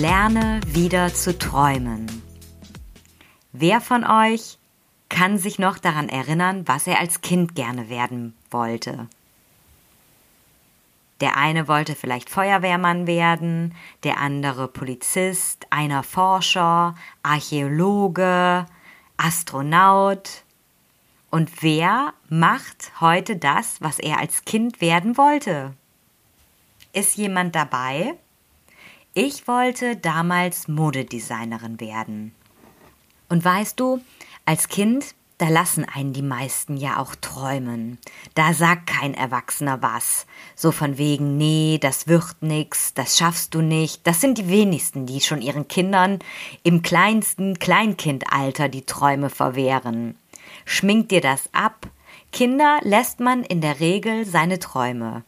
Lerne wieder zu träumen. Wer von euch kann sich noch daran erinnern, was er als Kind gerne werden wollte? Der eine wollte vielleicht Feuerwehrmann werden, der andere Polizist, einer Forscher, Archäologe, Astronaut. Und wer macht heute das, was er als Kind werden wollte? Ist jemand dabei? Ich wollte damals Modedesignerin werden. Und weißt du, als Kind, da lassen einen die meisten ja auch träumen. Da sagt kein Erwachsener was. So von wegen, nee, das wird nix, das schaffst du nicht. Das sind die wenigsten, die schon ihren Kindern im kleinsten Kleinkindalter die Träume verwehren. Schminkt dir das ab? Kinder lässt man in der Regel seine Träume.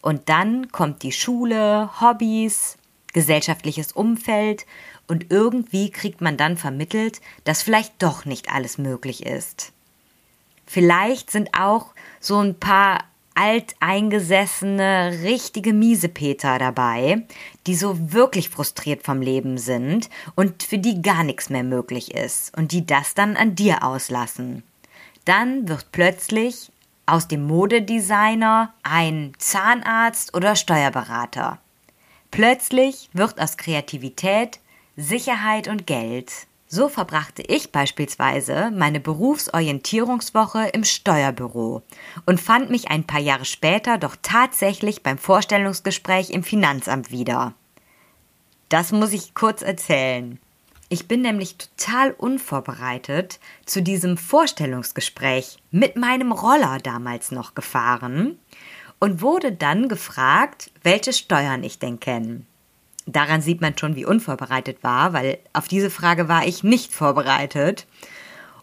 Und dann kommt die Schule, Hobbys, gesellschaftliches Umfeld und irgendwie kriegt man dann vermittelt, dass vielleicht doch nicht alles möglich ist. Vielleicht sind auch so ein paar alteingesessene, richtige Miesepeter dabei, die so wirklich frustriert vom Leben sind und für die gar nichts mehr möglich ist und die das dann an dir auslassen. Dann wird plötzlich aus dem Modedesigner ein Zahnarzt oder Steuerberater. Plötzlich wird aus Kreativität Sicherheit und Geld. So verbrachte ich beispielsweise meine Berufsorientierungswoche im Steuerbüro und fand mich ein paar Jahre später doch tatsächlich beim Vorstellungsgespräch im Finanzamt wieder. Das muss ich kurz erzählen. Ich bin nämlich total unvorbereitet zu diesem Vorstellungsgespräch mit meinem Roller damals noch gefahren und wurde dann gefragt, welche Steuern ich denn kenne. Daran sieht man schon, wie unvorbereitet war, weil auf diese Frage war ich nicht vorbereitet.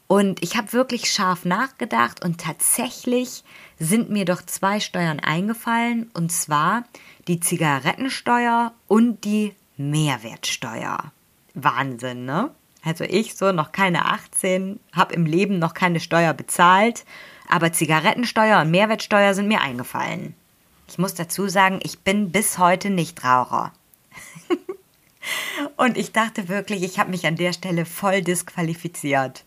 Und ich habe wirklich scharf nachgedacht und tatsächlich sind mir doch zwei Steuern eingefallen, und zwar die Zigarettensteuer und die Mehrwertsteuer. Wahnsinn, ne? Also ich so noch keine 18, habe im Leben noch keine Steuer bezahlt aber Zigarettensteuer und Mehrwertsteuer sind mir eingefallen. Ich muss dazu sagen, ich bin bis heute nicht Raucher. und ich dachte wirklich, ich habe mich an der Stelle voll disqualifiziert.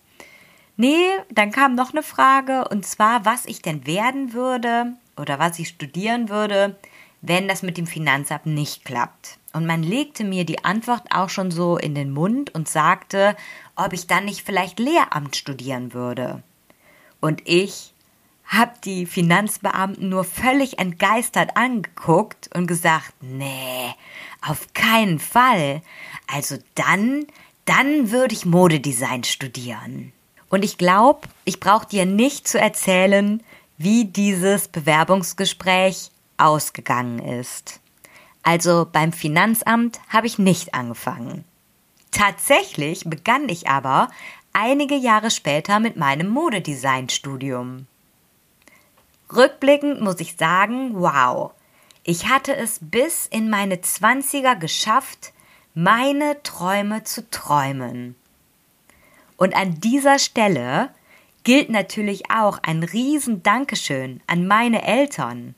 Nee, dann kam noch eine Frage, und zwar, was ich denn werden würde oder was ich studieren würde, wenn das mit dem Finanzamt nicht klappt. Und man legte mir die Antwort auch schon so in den Mund und sagte, ob ich dann nicht vielleicht Lehramt studieren würde. Und ich habe die Finanzbeamten nur völlig entgeistert angeguckt und gesagt, nee, auf keinen Fall. Also dann, dann würde ich Modedesign studieren. Und ich glaube, ich brauche dir nicht zu erzählen, wie dieses Bewerbungsgespräch ausgegangen ist. Also beim Finanzamt habe ich nicht angefangen. Tatsächlich begann ich aber einige Jahre später mit meinem Modedesign-Studium. Rückblickend muss ich sagen, wow, ich hatte es bis in meine Zwanziger geschafft, meine Träume zu träumen. Und an dieser Stelle gilt natürlich auch ein riesen Dankeschön an meine Eltern,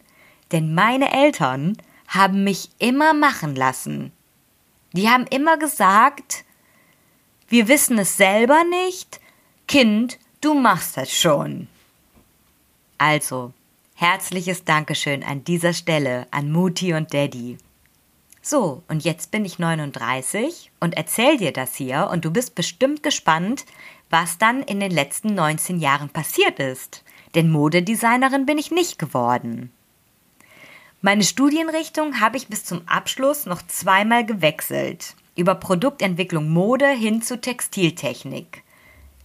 denn meine Eltern haben mich immer machen lassen. Die haben immer gesagt, wir wissen es selber nicht. Kind, du machst das schon. Also, herzliches Dankeschön an dieser Stelle an Mutti und Daddy. So, und jetzt bin ich 39 und erzähl dir das hier und du bist bestimmt gespannt, was dann in den letzten 19 Jahren passiert ist. Denn Modedesignerin bin ich nicht geworden. Meine Studienrichtung habe ich bis zum Abschluss noch zweimal gewechselt über Produktentwicklung Mode hin zu Textiltechnik.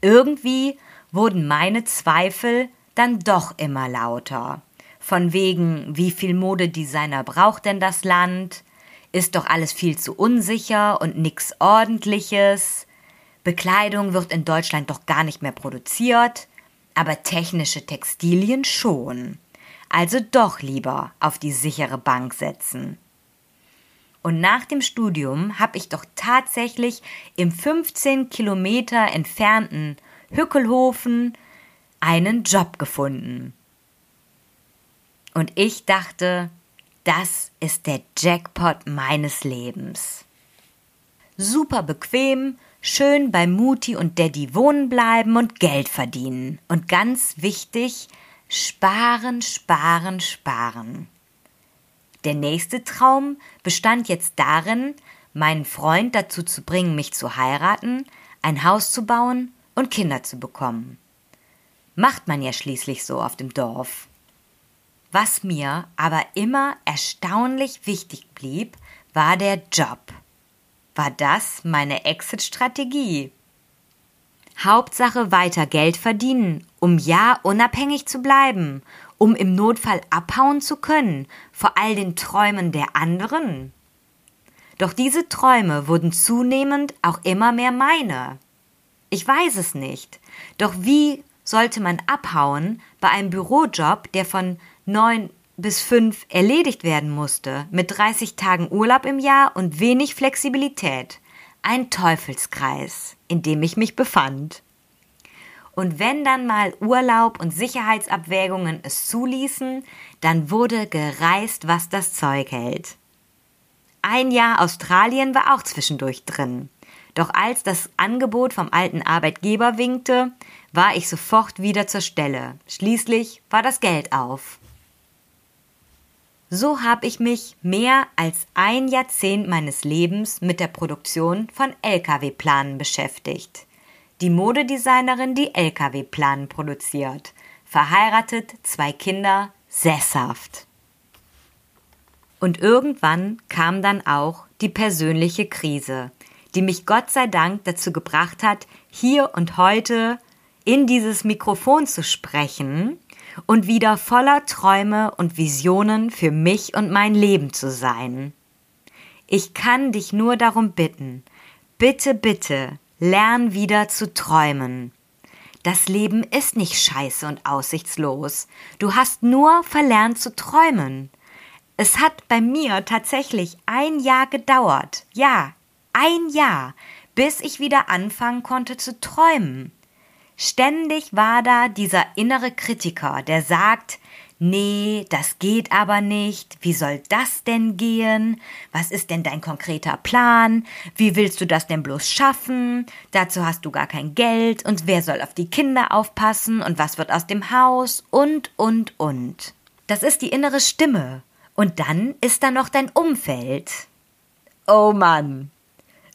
Irgendwie wurden meine Zweifel dann doch immer lauter. Von wegen, wie viel Modedesigner braucht denn das Land? Ist doch alles viel zu unsicher und nix ordentliches. Bekleidung wird in Deutschland doch gar nicht mehr produziert, aber technische Textilien schon. Also doch lieber auf die sichere Bank setzen. Und nach dem Studium habe ich doch tatsächlich im 15 Kilometer entfernten Hückelhofen einen Job gefunden. Und ich dachte, das ist der Jackpot meines Lebens. Super bequem, schön bei Mutti und Daddy wohnen bleiben und Geld verdienen. Und ganz wichtig, sparen, sparen, sparen. Der nächste Traum bestand jetzt darin, meinen Freund dazu zu bringen, mich zu heiraten, ein Haus zu bauen und Kinder zu bekommen. Macht man ja schließlich so auf dem Dorf. Was mir aber immer erstaunlich wichtig blieb, war der Job. War das meine Exit-Strategie? Hauptsache weiter Geld verdienen, um ja unabhängig zu bleiben, um im Notfall abhauen zu können, vor all den Träumen der anderen? Doch diese Träume wurden zunehmend auch immer mehr meine. Ich weiß es nicht. Doch wie sollte man abhauen bei einem Bürojob, der von neun bis fünf erledigt werden musste, mit 30 Tagen Urlaub im Jahr und wenig Flexibilität. Ein Teufelskreis, in dem ich mich befand. Und wenn dann mal Urlaub und Sicherheitsabwägungen es zuließen, dann wurde gereist, was das Zeug hält. Ein Jahr Australien war auch zwischendurch drin. Doch als das Angebot vom alten Arbeitgeber winkte, war ich sofort wieder zur Stelle. Schließlich war das Geld auf. So habe ich mich mehr als ein Jahrzehnt meines Lebens mit der Produktion von Lkw-Planen beschäftigt. Die Modedesignerin, die Lkw-Planen produziert. Verheiratet, zwei Kinder, sesshaft. Und irgendwann kam dann auch die persönliche Krise, die mich Gott sei Dank dazu gebracht hat, hier und heute in dieses Mikrofon zu sprechen und wieder voller Träume und Visionen für mich und mein Leben zu sein. Ich kann dich nur darum bitten, bitte, bitte, lern wieder zu träumen. Das Leben ist nicht scheiße und aussichtslos. Du hast nur verlernt zu träumen. Es hat bei mir tatsächlich ein Jahr gedauert. Ja, ein Jahr, bis ich wieder anfangen konnte zu träumen. Ständig war da dieser innere Kritiker, der sagt, nee, das geht aber nicht, wie soll das denn gehen? Was ist denn dein konkreter Plan? Wie willst du das denn bloß schaffen? Dazu hast du gar kein Geld und wer soll auf die Kinder aufpassen und was wird aus dem Haus und, und, und. Das ist die innere Stimme. Und dann ist da noch dein Umfeld. Oh Mann.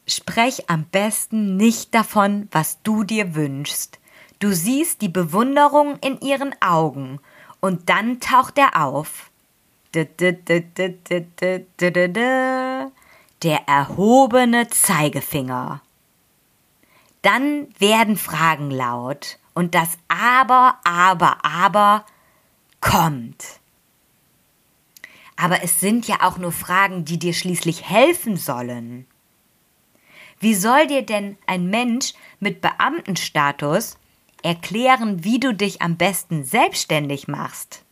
Sprech am besten nicht davon, was du dir wünschst. Du siehst die Bewunderung in ihren Augen und dann taucht er auf. Der erhobene Zeigefinger. Dann werden Fragen laut und das Aber, Aber, Aber kommt. Aber es sind ja auch nur Fragen, die dir schließlich helfen sollen. Wie soll dir denn ein Mensch mit Beamtenstatus erklären, wie du dich am besten selbstständig machst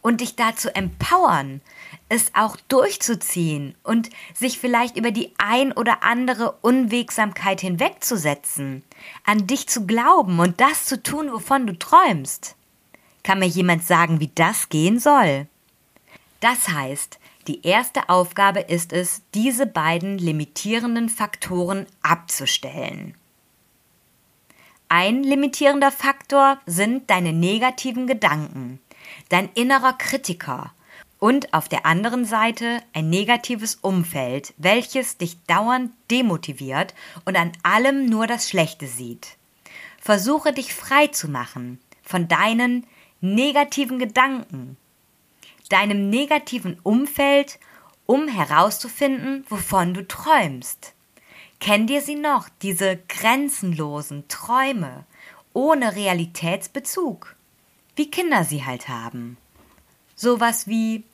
und dich dazu empowern, es auch durchzuziehen und sich vielleicht über die ein oder andere Unwegsamkeit hinwegzusetzen, an dich zu glauben und das zu tun, wovon du träumst. Kann mir jemand sagen, wie das gehen soll? Das heißt, die erste Aufgabe ist es, diese beiden limitierenden Faktoren abzustellen. Ein limitierender Faktor sind deine negativen Gedanken, dein innerer Kritiker und auf der anderen Seite ein negatives Umfeld, welches dich dauernd demotiviert und an allem nur das Schlechte sieht. Versuche dich frei zu machen von deinen negativen Gedanken, deinem negativen Umfeld, um herauszufinden, wovon du träumst. Kennt ihr sie noch, diese grenzenlosen Träume ohne Realitätsbezug? Wie Kinder sie halt haben. Sowas wie,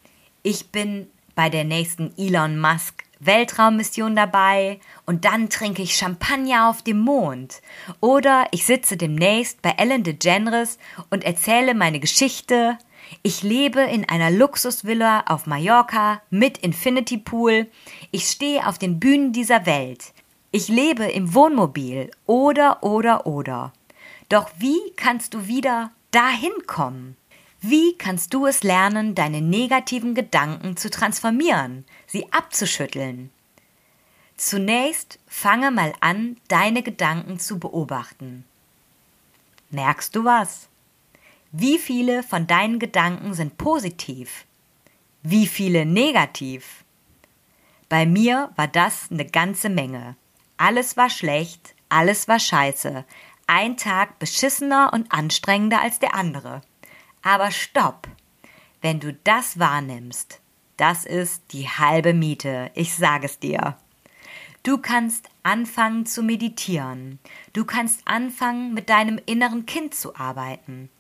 ich bin bei der nächsten Elon Musk Weltraummission dabei und dann trinke ich Champagner auf dem Mond. Oder ich sitze demnächst bei Ellen DeGeneres und erzähle meine Geschichte. Ich lebe in einer Luxusvilla auf Mallorca mit Infinity Pool. Ich stehe auf den Bühnen dieser Welt. Ich lebe im Wohnmobil. Oder, oder, oder. Doch wie kannst du wieder dahin kommen? Wie kannst du es lernen, deine negativen Gedanken zu transformieren, sie abzuschütteln? Zunächst fange mal an, deine Gedanken zu beobachten. Merkst du was? Wie viele von deinen Gedanken sind positiv? Wie viele negativ? Bei mir war das eine ganze Menge. Alles war schlecht, alles war scheiße. Ein Tag beschissener und anstrengender als der andere. Aber stopp! Wenn du das wahrnimmst, das ist die halbe Miete, ich sage es dir. Du kannst anfangen zu meditieren. Du kannst anfangen, mit deinem inneren Kind zu arbeiten.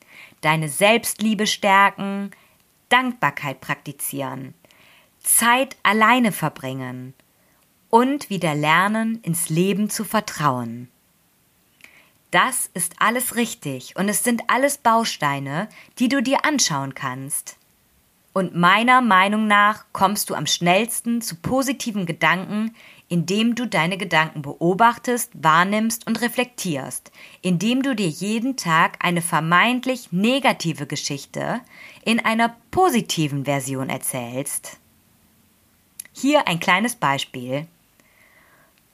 Deine Selbstliebe stärken, Dankbarkeit praktizieren, Zeit alleine verbringen und wieder lernen, ins Leben zu vertrauen. Das ist alles richtig und es sind alles Bausteine, die du dir anschauen kannst. Und meiner Meinung nach kommst du am schnellsten zu positiven Gedanken, indem du deine Gedanken beobachtest, wahrnimmst und reflektierst, indem du dir jeden Tag eine vermeintlich negative Geschichte in einer positiven Version erzählst. Hier ein kleines Beispiel.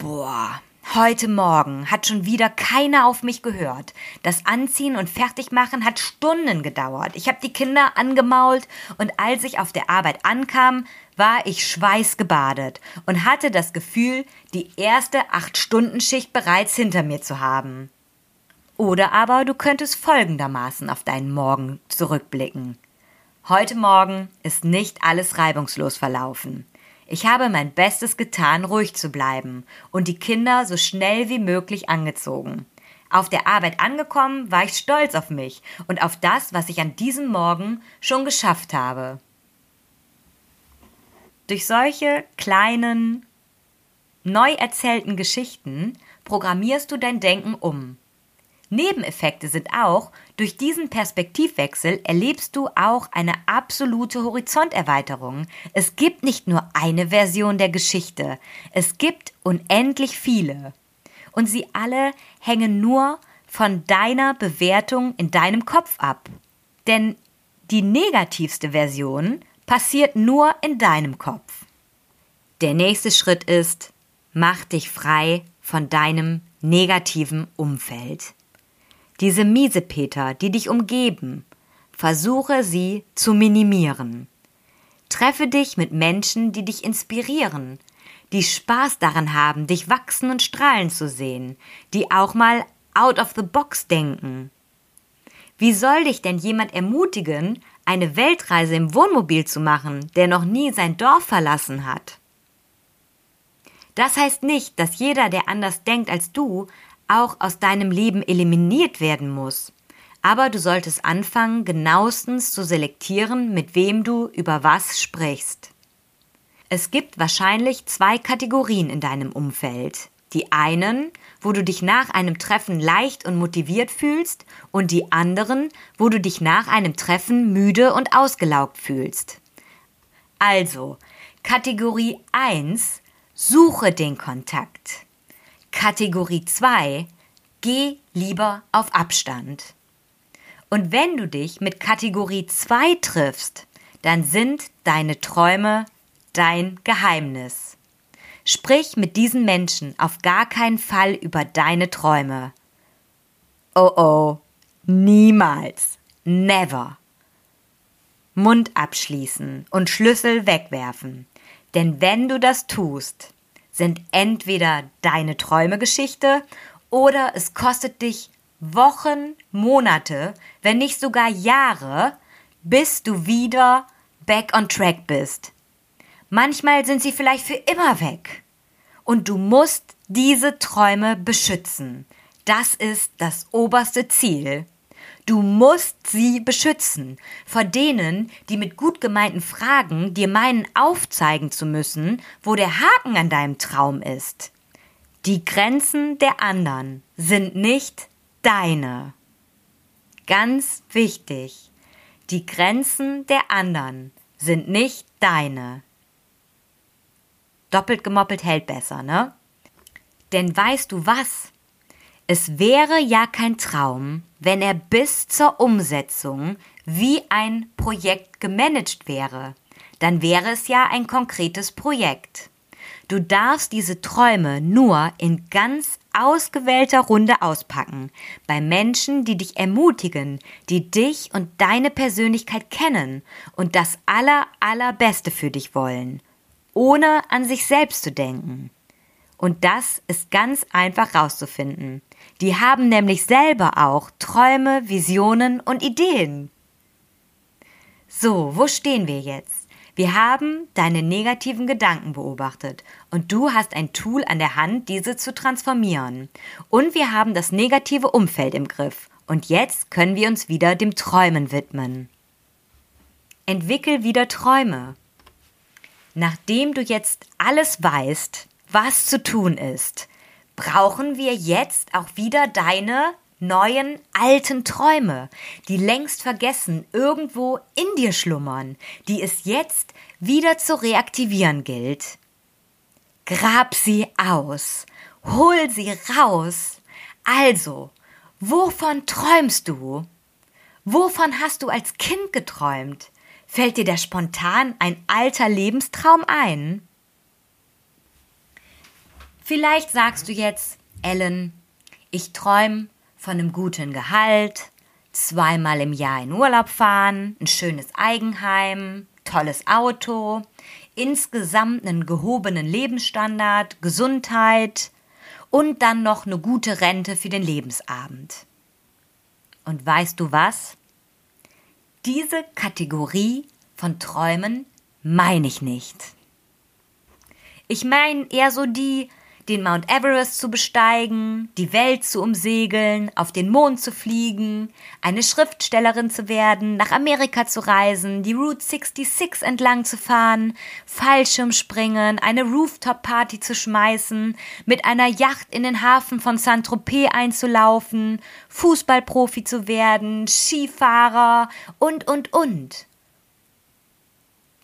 Boah, Heute Morgen hat schon wieder keiner auf mich gehört. Das Anziehen und Fertigmachen hat Stunden gedauert. Ich habe die Kinder angemault und als ich auf der Arbeit ankam, war ich schweißgebadet und hatte das Gefühl, die erste Acht-Stunden-Schicht bereits hinter mir zu haben. Oder aber du könntest folgendermaßen auf deinen Morgen zurückblicken. Heute Morgen ist nicht alles reibungslos verlaufen. Ich habe mein Bestes getan, ruhig zu bleiben und die Kinder so schnell wie möglich angezogen. Auf der Arbeit angekommen, war ich stolz auf mich und auf das, was ich an diesem Morgen schon geschafft habe. Durch solche kleinen, neu erzählten Geschichten programmierst du dein Denken um. Nebeneffekte sind auch, durch diesen Perspektivwechsel erlebst du auch eine absolute Horizonterweiterung. Es gibt nicht nur eine Version der Geschichte, es gibt unendlich viele. Und sie alle hängen nur von deiner Bewertung in deinem Kopf ab. Denn die negativste Version passiert nur in deinem Kopf. Der nächste Schritt ist, mach dich frei von deinem negativen Umfeld diese Miesepeter, die dich umgeben, versuche sie zu minimieren. Treffe dich mit Menschen, die dich inspirieren, die Spaß daran haben, dich wachsen und strahlen zu sehen, die auch mal out of the box denken. Wie soll dich denn jemand ermutigen, eine Weltreise im Wohnmobil zu machen, der noch nie sein Dorf verlassen hat? Das heißt nicht, dass jeder, der anders denkt als du, auch aus deinem Leben eliminiert werden muss. Aber du solltest anfangen, genauestens zu selektieren, mit wem du über was sprichst. Es gibt wahrscheinlich zwei Kategorien in deinem Umfeld. Die einen, wo du dich nach einem Treffen leicht und motiviert fühlst, und die anderen, wo du dich nach einem Treffen müde und ausgelaugt fühlst. Also, Kategorie 1, suche den Kontakt. Kategorie 2, geh lieber auf Abstand. Und wenn du dich mit Kategorie 2 triffst, dann sind deine Träume dein Geheimnis. Sprich mit diesen Menschen auf gar keinen Fall über deine Träume. Oh oh, niemals, never. Mund abschließen und Schlüssel wegwerfen. Denn wenn du das tust, sind entweder deine Träume Geschichte oder es kostet dich Wochen, Monate, wenn nicht sogar Jahre, bis du wieder back on track bist. Manchmal sind sie vielleicht für immer weg. Und du musst diese Träume beschützen. Das ist das oberste Ziel. Du musst sie beschützen vor denen, die mit gut gemeinten Fragen dir meinen aufzeigen zu müssen, wo der Haken an deinem Traum ist. Die Grenzen der anderen sind nicht deine. Ganz wichtig. Die Grenzen der anderen sind nicht deine. Doppelt gemoppelt hält besser, ne? Denn weißt du was? Es wäre ja kein Traum, wenn er bis zur Umsetzung wie ein Projekt gemanagt wäre. Dann wäre es ja ein konkretes Projekt. Du darfst diese Träume nur in ganz ausgewählter Runde auspacken, bei Menschen, die dich ermutigen, die dich und deine Persönlichkeit kennen und das aller, allerbeste für dich wollen, ohne an sich selbst zu denken. Und das ist ganz einfach rauszufinden. Die haben nämlich selber auch Träume, Visionen und Ideen. So, wo stehen wir jetzt? Wir haben deine negativen Gedanken beobachtet und du hast ein Tool an der Hand, diese zu transformieren. Und wir haben das negative Umfeld im Griff. Und jetzt können wir uns wieder dem Träumen widmen. Entwickel wieder Träume. Nachdem du jetzt alles weißt, was zu tun ist, brauchen wir jetzt auch wieder deine neuen alten Träume, die längst vergessen irgendwo in dir schlummern, die es jetzt wieder zu reaktivieren gilt. Grab sie aus, hol sie raus. Also, wovon träumst du? Wovon hast du als Kind geträumt? Fällt dir da spontan ein alter Lebenstraum ein? Vielleicht sagst du jetzt, Ellen, ich träume von einem guten Gehalt, zweimal im Jahr in Urlaub fahren, ein schönes Eigenheim, tolles Auto, insgesamt einen gehobenen Lebensstandard, Gesundheit und dann noch eine gute Rente für den Lebensabend. Und weißt du was? Diese Kategorie von Träumen meine ich nicht. Ich meine eher so die den Mount Everest zu besteigen, die Welt zu umsegeln, auf den Mond zu fliegen, eine Schriftstellerin zu werden, nach Amerika zu reisen, die Route 66 entlang zu fahren, Fallschirmspringen, eine Rooftop-Party zu schmeißen, mit einer Yacht in den Hafen von Saint-Tropez einzulaufen, Fußballprofi zu werden, Skifahrer und, und, und.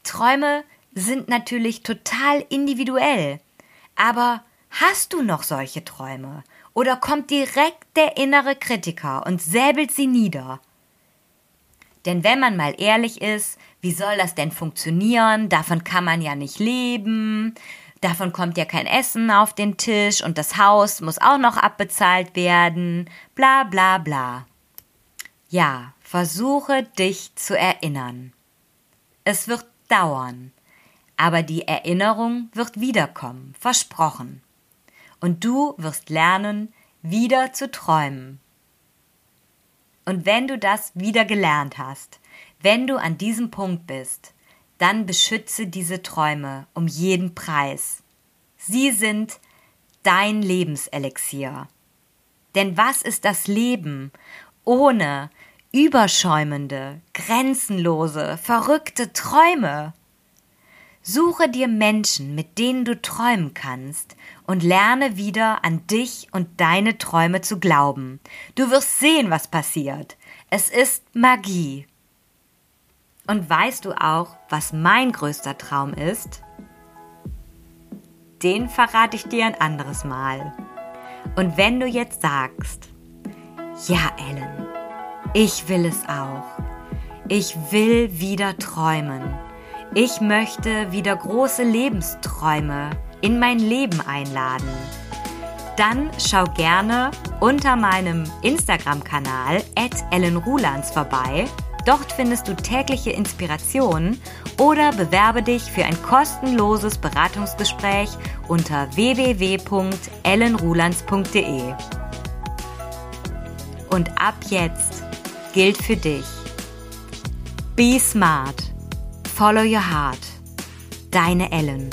Träume sind natürlich total individuell, aber Hast du noch solche Träume? Oder kommt direkt der innere Kritiker und säbelt sie nieder? Denn wenn man mal ehrlich ist, wie soll das denn funktionieren? Davon kann man ja nicht leben. Davon kommt ja kein Essen auf den Tisch und das Haus muss auch noch abbezahlt werden. Bla bla bla. Ja, versuche dich zu erinnern. Es wird dauern, aber die Erinnerung wird wiederkommen, versprochen und du wirst lernen, wieder zu träumen. Und wenn du das wieder gelernt hast, wenn du an diesem Punkt bist, dann beschütze diese Träume um jeden Preis. Sie sind dein Lebenselixier. Denn was ist das Leben ohne überschäumende, grenzenlose, verrückte Träume? Suche dir Menschen, mit denen du träumen kannst und lerne wieder an dich und deine Träume zu glauben. Du wirst sehen, was passiert. Es ist Magie. Und weißt du auch, was mein größter Traum ist? Den verrate ich dir ein anderes Mal. Und wenn du jetzt sagst, ja, Ellen, ich will es auch. Ich will wieder träumen ich möchte wieder große Lebensträume in mein Leben einladen. Dann schau gerne unter meinem Instagram-Kanal @ellenrulands vorbei. Dort findest du tägliche Inspirationen oder bewerbe dich für ein kostenloses Beratungsgespräch unter www.ellenrulands.de. Und ab jetzt gilt für dich: Be smart. Follow Your Heart. Deine Ellen.